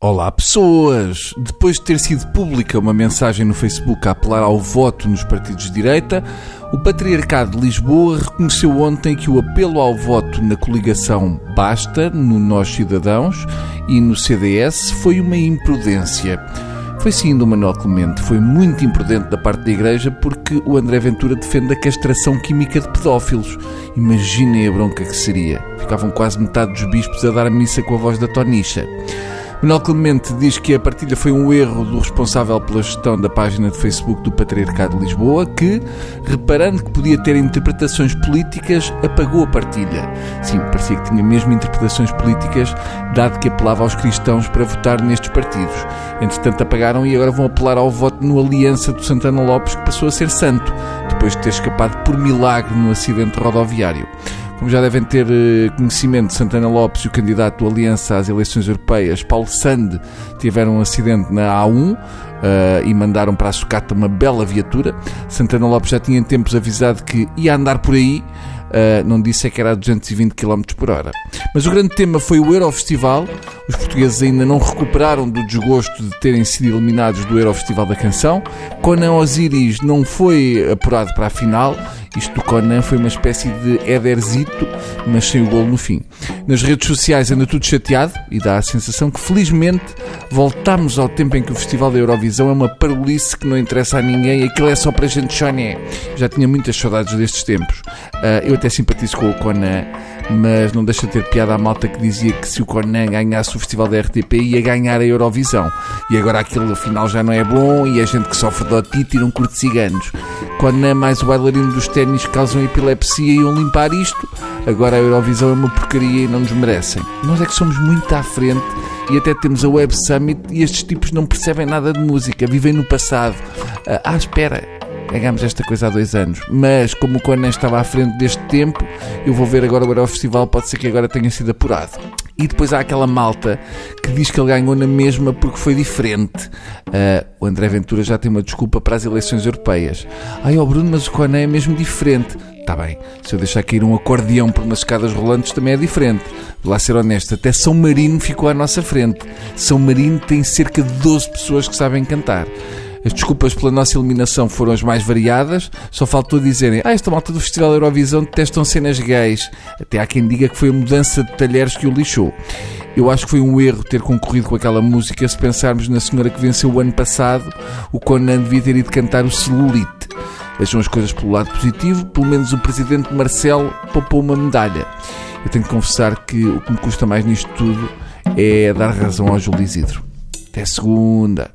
Olá pessoas! Depois de ter sido pública uma mensagem no Facebook a apelar ao voto nos partidos de direita, o Patriarcado de Lisboa reconheceu ontem que o apelo ao voto na coligação Basta, no Nós Cidadãos e no CDS foi uma imprudência. Foi sim do Manuel Clemente, foi muito imprudente da parte da Igreja porque o André Ventura defende a castração química de pedófilos. Imaginem a bronca que seria. Ficavam quase metade dos bispos a dar a missa com a voz da Tonicha. Manuel Clemente diz que a partilha foi um erro do responsável pela gestão da página de Facebook do Patriarcado de Lisboa, que, reparando que podia ter interpretações políticas, apagou a partilha. Sim, parecia que tinha mesmo interpretações políticas, dado que apelava aos cristãos para votar nestes partidos. Entretanto, apagaram e agora vão apelar ao voto no Aliança do Santana Lopes, que passou a ser santo, depois de ter escapado por milagre no acidente rodoviário. Como já devem ter eh, conhecimento, Santana Lopes e o candidato do Aliança às eleições europeias, Paulo Sande, tiveram um acidente na A1 uh, eh, e mandaram para a sucata uma bela viatura. Santana Lopes já tinha em tempos avisado que ia andar por aí, uh, não disse é que era a 220 km por hora. Mas o grande tema foi o Eurofestival. Os portugueses ainda não recuperaram do desgosto de terem sido eliminados do Eurofestival da Canção. Conan Osiris não foi apurado para a final isto do Conan foi uma espécie de Ederzito, mas sem o golo no fim. Nas redes sociais anda tudo chateado e dá a sensação que, felizmente, voltamos ao tempo em que o Festival da Eurovisão é uma parolice que não interessa a ninguém, aquilo é só para gente choné. Já tinha muitas saudades destes tempos. Uh, eu até simpatizo com o Conan mas não deixa de ter piada a malta que dizia que se o Conan ganhasse o festival da RTP ia ganhar a Eurovisão. E agora aquilo afinal já não é bom e é gente que sofre de otite e não curte ciganos. Conan mais o bailarino dos ténis causam epilepsia e iam limpar isto. Agora a Eurovisão é uma porcaria e não nos merecem. Nós é que somos muito à frente e até temos a Web Summit e estes tipos não percebem nada de música, vivem no passado. Ah, espera, ganhámos esta coisa há dois anos. Mas, como o Conan estava à frente deste tempo, eu vou ver agora o Eurofestival, pode ser que agora tenha sido apurado. E depois há aquela malta que diz que ele ganhou na mesma porque foi diferente. Uh, o André Ventura já tem uma desculpa para as eleições europeias. Ai, ó oh Bruno, mas o Conan é mesmo diferente. Está bem, se eu deixar cair um acordeão por umas escadas rolantes também é diferente. Vou lá ser honesto, até São Marino ficou à nossa frente. São Marino tem cerca de 12 pessoas que sabem cantar. As desculpas pela nossa eliminação foram as mais variadas, só faltou dizerem: Ah, esta malta do Festival Eurovisão detestam cenas gays. Até há quem diga que foi a mudança de talheres que o lixou. Eu acho que foi um erro ter concorrido com aquela música se pensarmos na senhora que venceu o ano passado, o Conan devia ter ido cantar o Celulite. Vejam as coisas pelo lado positivo, pelo menos o presidente Marcelo poupou uma medalha. Eu tenho que confessar que o que me custa mais nisto tudo é dar razão ao Júlio Isidro. Até segunda.